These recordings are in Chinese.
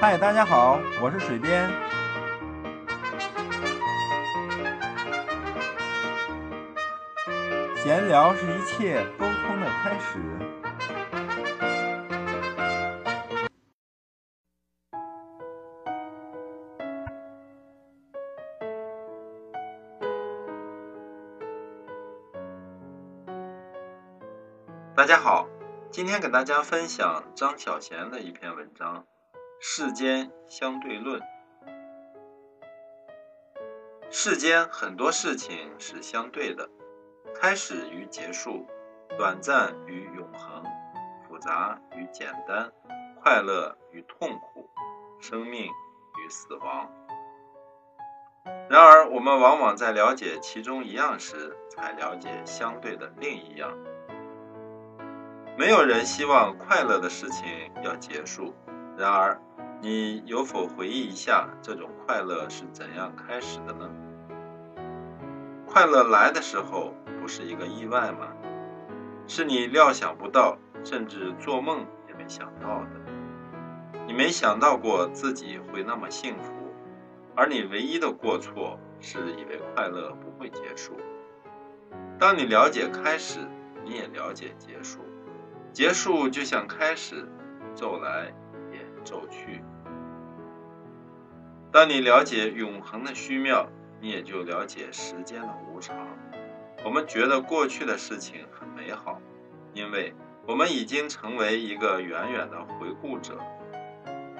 嗨，大家好，我是水边。闲聊是一切沟通的开始。大家好，今天给大家分享张小娴的一篇文章《世间相对论》。世间很多事情是相对的，开始与结束，短暂与永恒，复杂与简单，快乐与痛苦，生命与死亡。然而，我们往往在了解其中一样时，才了解相对的另一样。没有人希望快乐的事情要结束。然而，你有否回忆一下，这种快乐是怎样开始的呢？快乐来的时候，不是一个意外吗？是你料想不到，甚至做梦也没想到的。你没想到过自己会那么幸福，而你唯一的过错是以为快乐不会结束。当你了解开始，你也了解结束。结束就像开始，走来也骤去。当你了解永恒的虚妙，你也就了解时间的无常。我们觉得过去的事情很美好，因为我们已经成为一个远远的回顾者。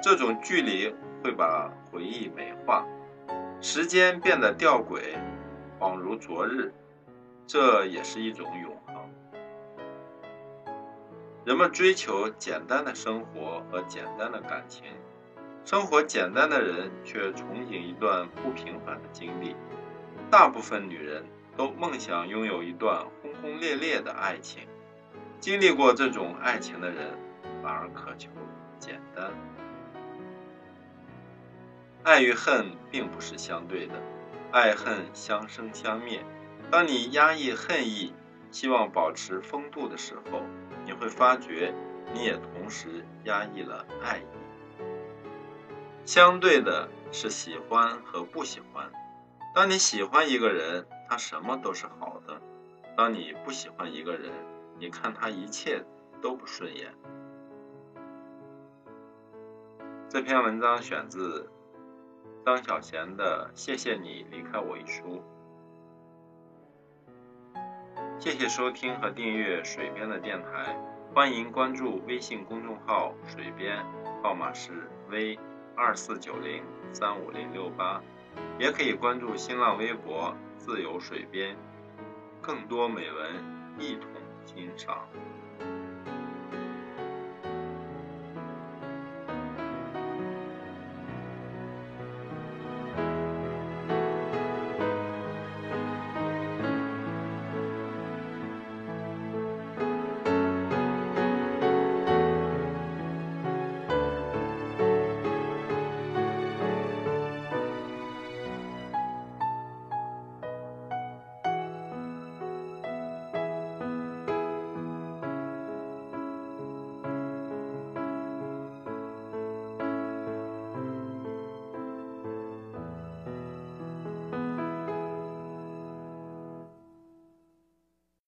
这种距离会把回忆美化，时间变得吊诡，恍如昨日。这也是一种永恒。人们追求简单的生活和简单的感情，生活简单的人却憧憬一段不平凡的经历。大部分女人都梦想拥有一段轰轰烈烈的爱情，经历过这种爱情的人反而渴求简单。爱与恨并不是相对的，爱恨相生相灭。当你压抑恨意，希望保持风度的时候，你会发觉，你也同时压抑了爱意。相对的是喜欢和不喜欢。当你喜欢一个人，他什么都是好的；当你不喜欢一个人，你看他一切都不顺眼。这篇文章选自张小娴的《谢谢你离开我》一书。谢谢收听和订阅水边的电台，欢迎关注微信公众号“水边”，号码是 V 二四九零三五零六八，也可以关注新浪微博“自由水边”，更多美文一同欣赏。